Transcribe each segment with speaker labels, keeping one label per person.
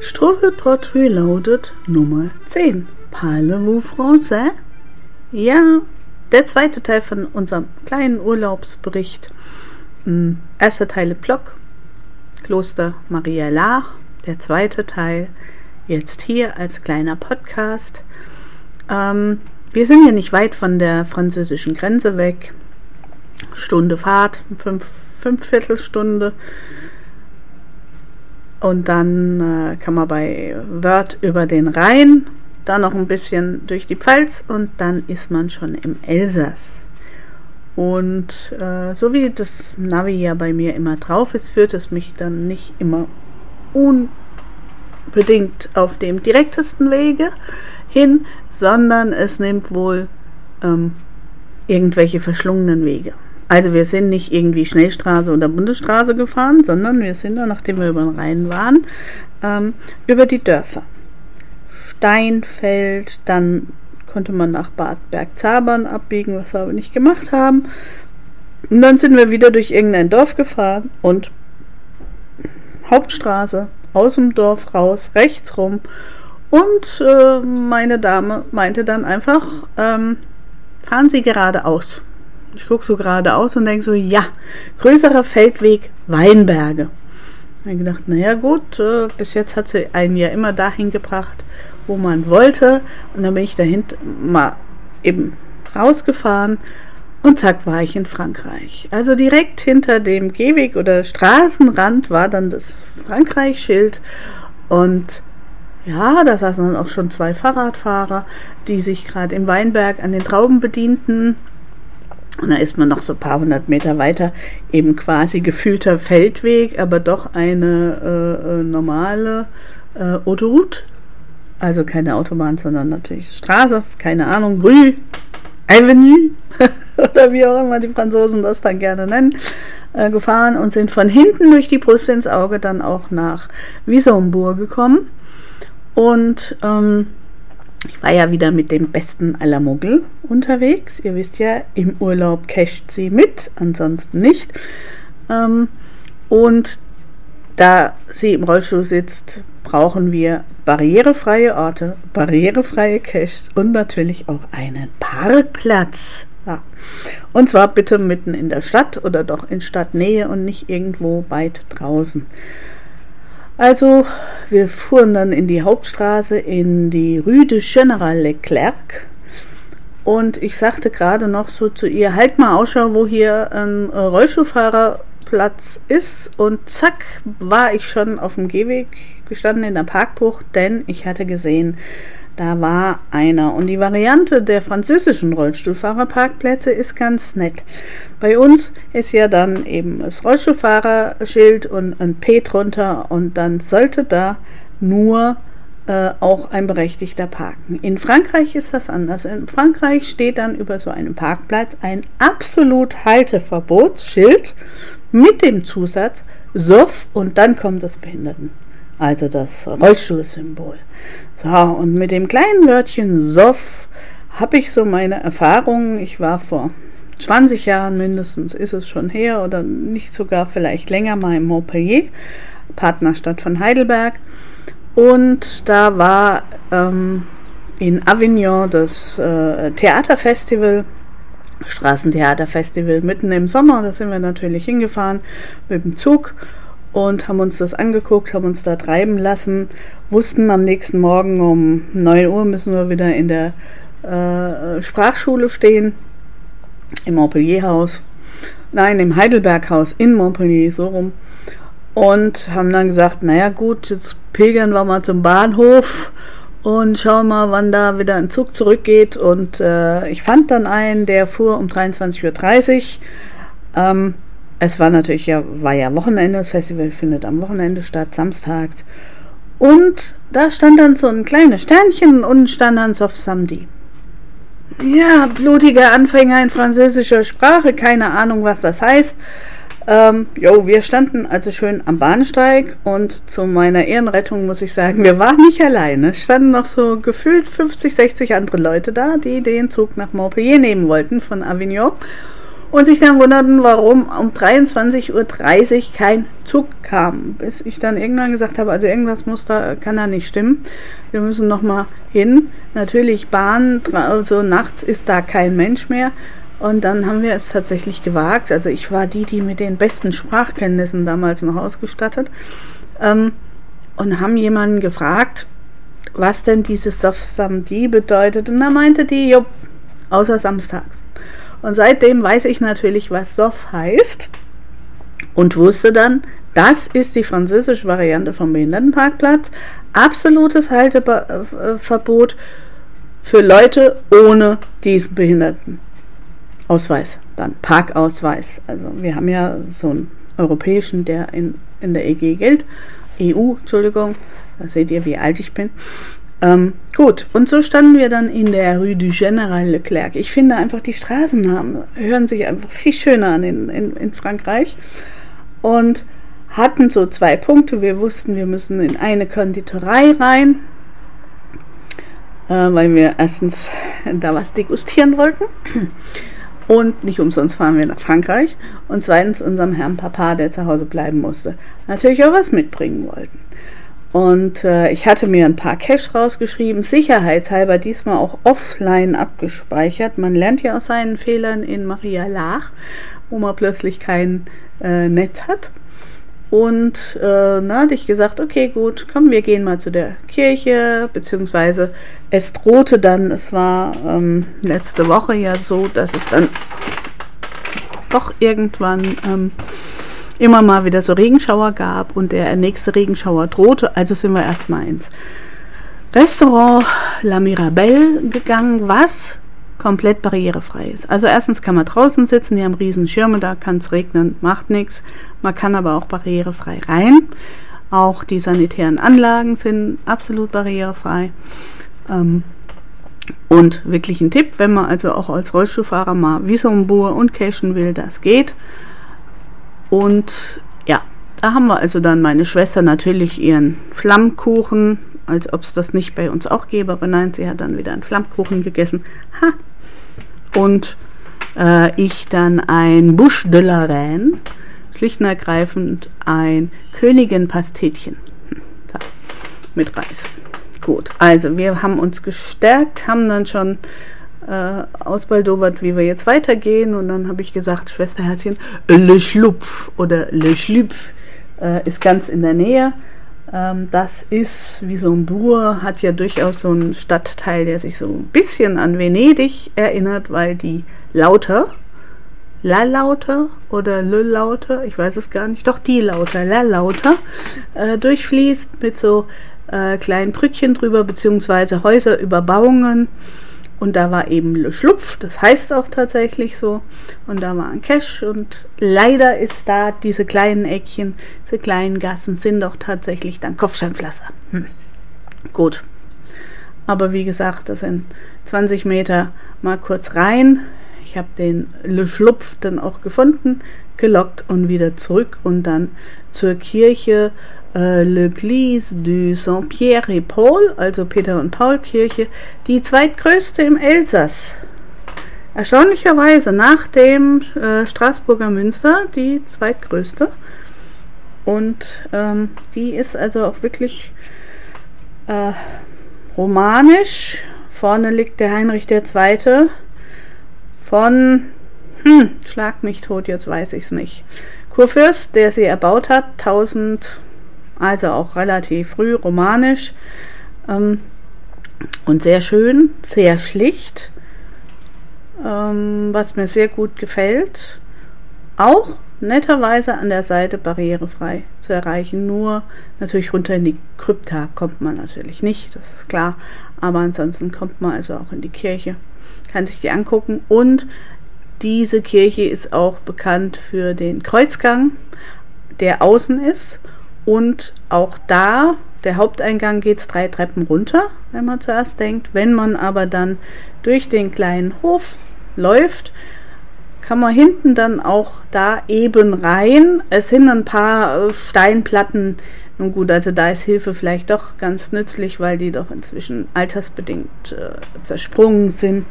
Speaker 1: Strophenpot Reloaded Nummer 10. Parlez-vous français? Ja, der zweite Teil von unserem kleinen Urlaubsbericht. Hm, erster Teil Block, Kloster Maria Lach. Der zweite Teil jetzt hier als kleiner Podcast. Ähm, wir sind ja nicht weit von der französischen Grenze weg. Stunde Fahrt, fünf, fünf Viertelstunde. Und dann äh, kann man bei Wörth über den Rhein, dann noch ein bisschen durch die Pfalz und dann ist man schon im Elsass. Und äh, so wie das Navi ja bei mir immer drauf ist, führt es mich dann nicht immer unbedingt auf dem direktesten Wege hin, sondern es nimmt wohl ähm, irgendwelche verschlungenen Wege. Also wir sind nicht irgendwie Schnellstraße oder Bundesstraße gefahren, sondern wir sind dann, nachdem wir über den Rhein waren, ähm, über die Dörfer. Steinfeld, dann konnte man nach Bad Bergzabern abbiegen, was wir aber nicht gemacht haben. Und dann sind wir wieder durch irgendein Dorf gefahren und Hauptstraße, aus dem Dorf raus, rechts rum. Und äh, meine Dame meinte dann einfach, ähm, fahren Sie geradeaus. Ich gucke so geradeaus und denke so, ja, größerer Feldweg Weinberge. Habe gedacht, naja gut, äh, bis jetzt hat sie einen ja immer dahin gebracht, wo man wollte. Und dann bin ich dahinter mal eben rausgefahren und zack war ich in Frankreich. Also direkt hinter dem Gehweg oder Straßenrand war dann das Frankreich-Schild und ja, da saßen dann auch schon zwei Fahrradfahrer, die sich gerade im Weinberg an den Trauben bedienten. Und da ist man noch so ein paar hundert Meter weiter, eben quasi gefühlter Feldweg, aber doch eine äh, äh normale äh, Autoroute. Also keine Autobahn, sondern natürlich Straße, keine Ahnung, Rue, Avenue oder wie auch immer die Franzosen das dann gerne nennen, äh, gefahren und sind von hinten durch die Brust ins Auge dann auch nach Wisombourg gekommen. Und ähm, ich war ja wieder mit dem besten aller Muggel unterwegs. Ihr wisst ja, im Urlaub casht sie mit, ansonsten nicht. Ähm, und da sie im Rollstuhl sitzt, brauchen wir barrierefreie Orte, barrierefreie Caches und natürlich auch einen Parkplatz. Ja. Und zwar bitte mitten in der Stadt oder doch in Stadtnähe und nicht irgendwo weit draußen. Also, wir fuhren dann in die Hauptstraße in die Rue de General Leclerc. Und ich sagte gerade noch so zu ihr, halt mal Ausschau, wo hier ein äh, Rollstuhlfahrerplatz ist. Und zack, war ich schon auf dem Gehweg gestanden in der Parkbucht, denn ich hatte gesehen, da war einer. Und die Variante der französischen Rollstuhlfahrerparkplätze ist ganz nett. Bei uns ist ja dann eben das Rollstuhlfahrerschild und ein P drunter und dann sollte da nur äh, auch ein Berechtigter parken. In Frankreich ist das anders. In Frankreich steht dann über so einem Parkplatz ein absolut Halteverbotsschild mit dem Zusatz SOF und dann kommt das Behinderten. Also das Rollstuhlsymbol. So, und mit dem kleinen Wörtchen Soff habe ich so meine Erfahrungen. Ich war vor 20 Jahren mindestens, ist es schon her oder nicht sogar vielleicht länger mal im Montpellier, Partnerstadt von Heidelberg. Und da war ähm, in Avignon das äh, Theaterfestival, Straßentheaterfestival mitten im Sommer. Da sind wir natürlich hingefahren mit dem Zug und haben uns das angeguckt, haben uns da treiben lassen, wussten am nächsten Morgen um 9 Uhr müssen wir wieder in der äh, Sprachschule stehen, im Montpellier-Haus, nein, im Heidelberg-Haus in Montpellier, so rum. Und haben dann gesagt, naja gut, jetzt pilgern wir mal zum Bahnhof und schauen mal, wann da wieder ein Zug zurückgeht. Und äh, ich fand dann einen, der fuhr um 23.30 Uhr. Ähm, es war natürlich ja, war ja Wochenende, das Festival findet am Wochenende statt, samstags. Und da stand dann so ein kleines Sternchen und stand dann Sof Samedi. Ja, blutiger Anfänger in französischer Sprache, keine Ahnung, was das heißt. Ähm, jo, wir standen also schön am Bahnsteig und zu meiner Ehrenrettung muss ich sagen, wir waren nicht alleine. Es standen noch so gefühlt 50, 60 andere Leute da, die den Zug nach Montpellier nehmen wollten von Avignon. Und sich dann wunderten, warum um 23.30 Uhr kein Zug kam. Bis ich dann irgendwann gesagt habe, also irgendwas muss da, kann da nicht stimmen. Wir müssen nochmal hin. Natürlich Bahn, also nachts ist da kein Mensch mehr. Und dann haben wir es tatsächlich gewagt. Also ich war die, die mit den besten Sprachkenntnissen damals noch ausgestattet. Ähm, und haben jemanden gefragt, was denn dieses Sof Samedi bedeutet. Und da meinte die, jo, außer samstags. Und seitdem weiß ich natürlich, was Sof heißt. Und wusste dann, das ist die französische Variante vom Behindertenparkplatz. Absolutes Halteverbot für Leute ohne diesen Behindertenausweis. Dann Parkausweis. Also wir haben ja so einen europäischen, der in, in der EG gilt. EU, Entschuldigung. Da seht ihr, wie alt ich bin. Ähm, gut, und so standen wir dann in der Rue du General Leclerc. Ich finde einfach, die Straßennamen hören sich einfach viel schöner an in, in, in Frankreich. Und hatten so zwei Punkte. Wir wussten, wir müssen in eine Konditorei rein, äh, weil wir erstens da was degustieren wollten. Und nicht umsonst fahren wir nach Frankreich. Und zweitens unserem Herrn Papa, der zu Hause bleiben musste, natürlich auch was mitbringen wollten. Und äh, ich hatte mir ein paar Cash rausgeschrieben, sicherheitshalber diesmal auch offline abgespeichert. Man lernt ja aus seinen Fehlern in Maria Lach, wo man plötzlich kein äh, Netz hat. Und äh, na, hatte ich gesagt, okay, gut, komm, wir gehen mal zu der Kirche, beziehungsweise es drohte dann, es war ähm, letzte Woche ja so, dass es dann doch irgendwann ähm, immer mal wieder so Regenschauer gab und der nächste Regenschauer drohte. Also sind wir erstmal ins Restaurant La Mirabelle gegangen, was komplett barrierefrei ist. Also erstens kann man draußen sitzen, die haben riesen Schirme, da kann es regnen, macht nichts. Man kann aber auch barrierefrei rein. Auch die sanitären Anlagen sind absolut barrierefrei. Ähm, und wirklich ein Tipp, wenn man also auch als Rollstuhlfahrer mal Wissombur und cashen will, das geht. Und ja, da haben wir also dann meine Schwester natürlich ihren Flammkuchen, als ob es das nicht bei uns auch gäbe, aber nein, sie hat dann wieder einen Flammkuchen gegessen. Ha! Und äh, ich dann ein Bouche de la Reine, schlicht und ergreifend ein Königin-Pastetchen. Hm, mit Reis. Gut, also wir haben uns gestärkt, haben dann schon äh, ausbaldowert, wie wir jetzt weitergehen. Und dann habe ich gesagt, Schwesterherzchen, Le Schlupf oder Le Schlupf äh, ist ganz in der Nähe. Ähm, das ist wie so ein Bur, hat ja durchaus so einen Stadtteil, der sich so ein bisschen an Venedig erinnert, weil die Lauter, La Lauter oder Le Lauter, ich weiß es gar nicht, doch die Lauter, La Lauter, äh, durchfließt mit so äh, kleinen Brückchen drüber, beziehungsweise Häuserüberbauungen. Und da war eben Le Schlupf, das heißt auch tatsächlich so. Und da war ein Cash und leider ist da diese kleinen Eckchen, diese kleinen Gassen sind doch tatsächlich dann Kopfsteinpflaster. Hm. Gut. Aber wie gesagt, das sind 20 Meter mal kurz rein. Ich habe den Le Schlupf dann auch gefunden, gelockt und wieder zurück und dann zur Kirche äh, L'Église du Saint-Pierre et Paul, also Peter und Paul Kirche, die zweitgrößte im Elsass. Erstaunlicherweise nach dem äh, Straßburger Münster die zweitgrößte. Und ähm, die ist also auch wirklich äh, romanisch. Vorne liegt der Heinrich II. Von, hm, schlag mich tot, jetzt weiß ich es nicht. Kurfürst, der sie erbaut hat, 1000 also auch relativ früh romanisch ähm, und sehr schön, sehr schlicht, ähm, was mir sehr gut gefällt. Auch netterweise an der Seite barrierefrei zu erreichen. Nur natürlich runter in die Krypta kommt man natürlich nicht, das ist klar. Aber ansonsten kommt man also auch in die Kirche, kann sich die angucken. Und diese Kirche ist auch bekannt für den Kreuzgang, der außen ist und auch da, der Haupteingang geht es drei Treppen runter, wenn man zuerst denkt. Wenn man aber dann durch den kleinen Hof läuft, kann man hinten dann auch da eben rein. Es sind ein paar äh, Steinplatten. Nun gut, also da ist Hilfe vielleicht doch ganz nützlich, weil die doch inzwischen altersbedingt äh, zersprungen sind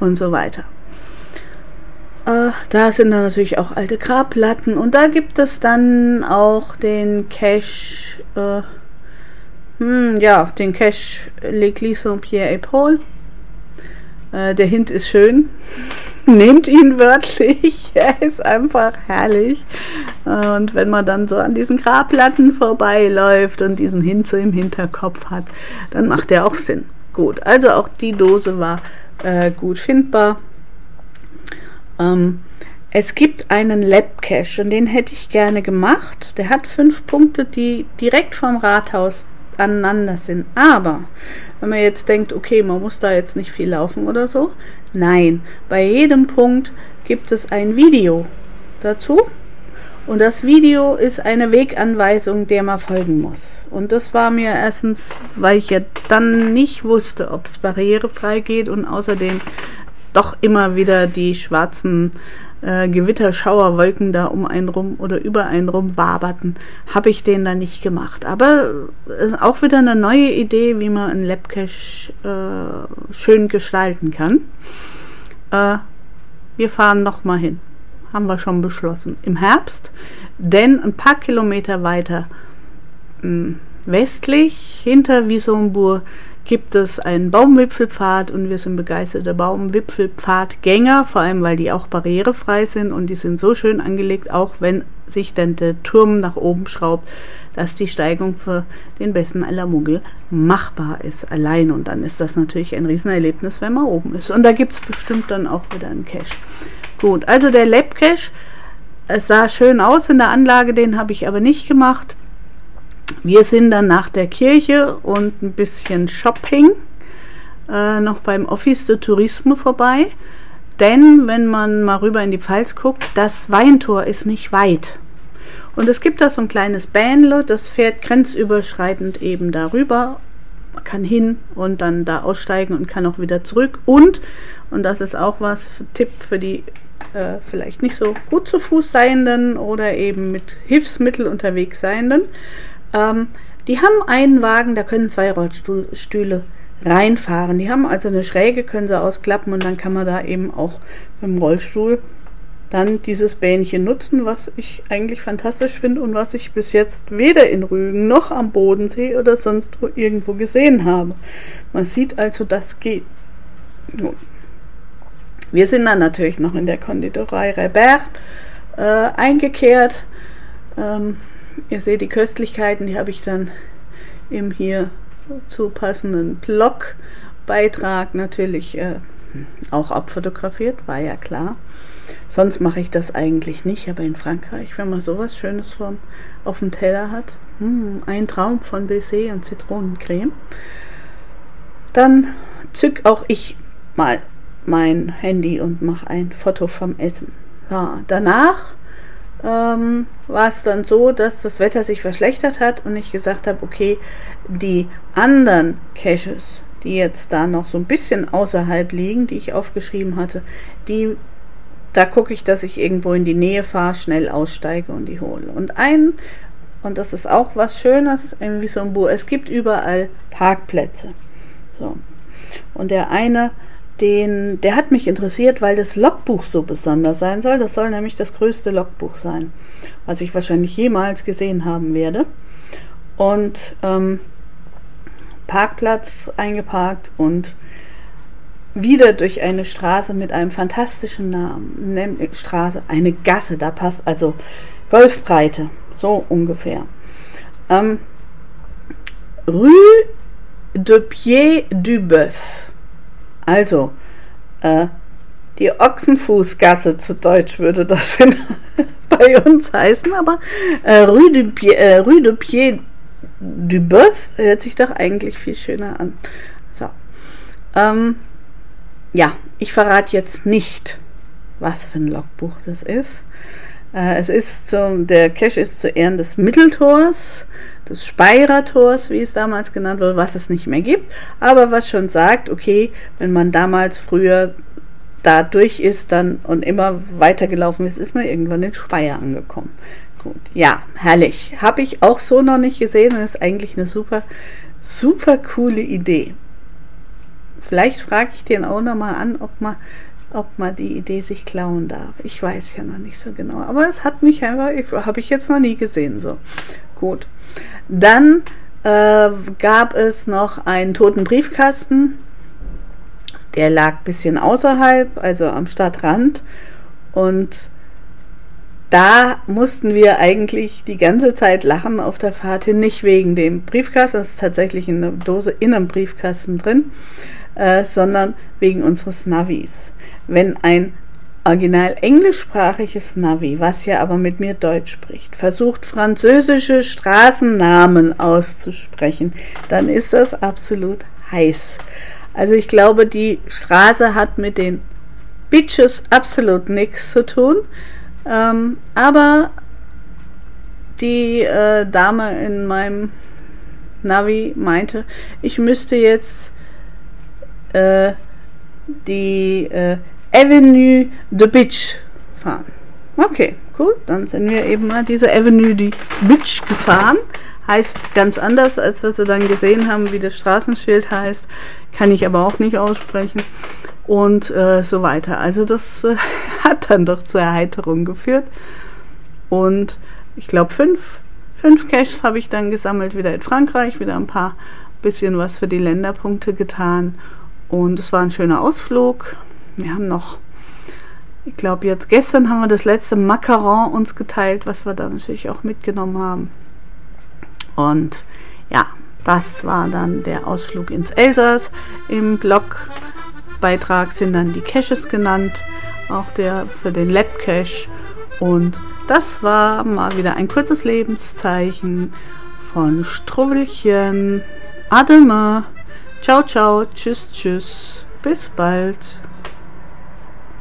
Speaker 1: und so weiter. Äh, da sind dann natürlich auch alte Grabplatten und da gibt es dann auch den Cache, äh, hm, ja, den Cache L'Église Saint-Pierre et Paul. Äh, der Hint ist schön. Nehmt ihn wörtlich. Er ist einfach herrlich. Und wenn man dann so an diesen Grabplatten vorbeiläuft und diesen Hint so im Hinterkopf hat, dann macht er auch Sinn. Gut, also auch die Dose war äh, gut findbar. Ähm, es gibt einen Lab Cache und den hätte ich gerne gemacht. Der hat fünf Punkte, die direkt vom Rathaus aneinander sind. Aber wenn man jetzt denkt, okay, man muss da jetzt nicht viel laufen oder so, nein, bei jedem Punkt gibt es ein Video dazu. Und das Video ist eine Weganweisung, der man folgen muss. Und das war mir erstens, weil ich ja dann nicht wusste, ob es barrierefrei geht und außerdem doch immer wieder die schwarzen äh, Gewitterschauerwolken da um einen rum oder über einen rum waberten, habe ich den dann nicht gemacht. Aber äh, auch wieder eine neue Idee, wie man einen Labcache äh, schön gestalten kann. Äh, wir fahren noch mal hin. Haben wir schon beschlossen. Im Herbst, denn ein paar Kilometer weiter hm, westlich hinter Wisombourg gibt es einen Baumwipfelpfad und wir sind begeisterte Baumwipfelpfadgänger, vor allem weil die auch barrierefrei sind und die sind so schön angelegt, auch wenn sich dann der Turm nach oben schraubt, dass die Steigung für den besten aller Muggel machbar ist allein. Und dann ist das natürlich ein Riesenerlebnis, wenn man oben ist. Und da gibt es bestimmt dann auch wieder einen Cache. Gut, also der Lab Cache, es sah schön aus in der Anlage, den habe ich aber nicht gemacht. Wir sind dann nach der Kirche und ein bisschen Shopping äh, noch beim Office de Tourisme vorbei. Denn wenn man mal rüber in die Pfalz guckt, das Weintor ist nicht weit. Und es gibt da so ein kleines Bähnle, das fährt grenzüberschreitend eben darüber. Man kann hin und dann da aussteigen und kann auch wieder zurück. Und, und das ist auch was, Tipp für die äh, vielleicht nicht so gut zu Fuß seienden oder eben mit Hilfsmittel unterwegs seienden, ähm, die haben einen Wagen, da können zwei Rollstühle reinfahren. Die haben also eine Schräge, können sie ausklappen und dann kann man da eben auch mit dem Rollstuhl dann dieses Bähnchen nutzen, was ich eigentlich fantastisch finde und was ich bis jetzt weder in Rügen noch am Bodensee oder sonst wo irgendwo gesehen habe. Man sieht also, das geht. Nun. Wir sind dann natürlich noch in der Konditorei Rebert äh, eingekehrt. Ähm, Ihr seht die Köstlichkeiten, die habe ich dann im hier zu passenden Blogbeitrag natürlich äh, auch abfotografiert, war ja klar. Sonst mache ich das eigentlich nicht, aber in Frankreich, wenn man sowas Schönes vom, auf dem Teller hat, mh, ein Traum von Baiser und Zitronencreme, dann zück auch ich mal mein Handy und mache ein Foto vom Essen. Ja, danach ähm, war es dann so, dass das Wetter sich verschlechtert hat und ich gesagt habe, okay, die anderen Caches, die jetzt da noch so ein bisschen außerhalb liegen, die ich aufgeschrieben hatte, die da gucke ich, dass ich irgendwo in die Nähe fahre, schnell aussteige und die hole. Und ein, und das ist auch was Schönes in Wisombourg, es gibt überall Parkplätze. So. Und der eine den, der hat mich interessiert, weil das Logbuch so besonders sein soll. Das soll nämlich das größte Logbuch sein, was ich wahrscheinlich jemals gesehen haben werde. Und ähm, Parkplatz eingeparkt und wieder durch eine Straße mit einem fantastischen Namen, nämlich Straße, eine Gasse, da passt also Golfbreite, so ungefähr. Ähm, Rue de Pied du Boeuf also, äh, die Ochsenfußgasse zu Deutsch würde das in, bei uns heißen, aber äh, Rue, du Pied, äh, Rue de Pied du Boeuf hört sich doch eigentlich viel schöner an. So. Ähm, ja, ich verrate jetzt nicht, was für ein Logbuch das ist. Äh, es ist zum, der Cache ist zu Ehren des Mitteltors, des Speyerer-Tors, wie es damals genannt wurde, was es nicht mehr gibt, aber was schon sagt, okay, wenn man damals früher da durch ist dann und immer weitergelaufen ist, ist man irgendwann in Speyer angekommen. Gut, ja, herrlich. Habe ich auch so noch nicht gesehen und ist eigentlich eine super, super coole Idee. Vielleicht frage ich den auch nochmal an, ob man ob man die Idee sich klauen darf. Ich weiß ja noch nicht so genau. Aber es hat mich einfach, habe ich jetzt noch nie gesehen. So, gut. Dann äh, gab es noch einen toten Briefkasten. Der lag ein bisschen außerhalb, also am Stadtrand. Und da mussten wir eigentlich die ganze Zeit lachen auf der Fahrt hin, nicht wegen dem Briefkasten, das ist tatsächlich in der Dose in einem Briefkasten drin, äh, sondern wegen unseres Navis. Wenn ein original englischsprachiges Navi, was ja aber mit mir Deutsch spricht, versucht französische Straßennamen auszusprechen, dann ist das absolut heiß. Also ich glaube, die Straße hat mit den Bitches absolut nichts zu tun. Ähm, aber die äh, Dame in meinem Navi meinte, ich müsste jetzt äh, die äh, Avenue de Bitch fahren. Okay, gut, dann sind wir eben mal diese Avenue de Bitch gefahren. Heißt ganz anders, als was wir dann gesehen haben, wie das Straßenschild heißt. Kann ich aber auch nicht aussprechen und äh, so weiter. Also das äh, hat dann doch zur Erheiterung geführt. Und ich glaube, fünf, fünf Caches habe ich dann gesammelt, wieder in Frankreich, wieder ein paar bisschen was für die Länderpunkte getan. Und es war ein schöner Ausflug. Wir haben noch, ich glaube, jetzt gestern haben wir das letzte Macaron uns geteilt, was wir da natürlich auch mitgenommen haben. Und ja, das war dann der Ausflug ins Elsass im Blog Beitrag sind dann die Caches genannt, auch der für den Lab Cache. Und das war mal wieder ein kurzes Lebenszeichen von Struwwelchen. Adema. Ciao, ciao. Tschüss, tschüss. Bis bald.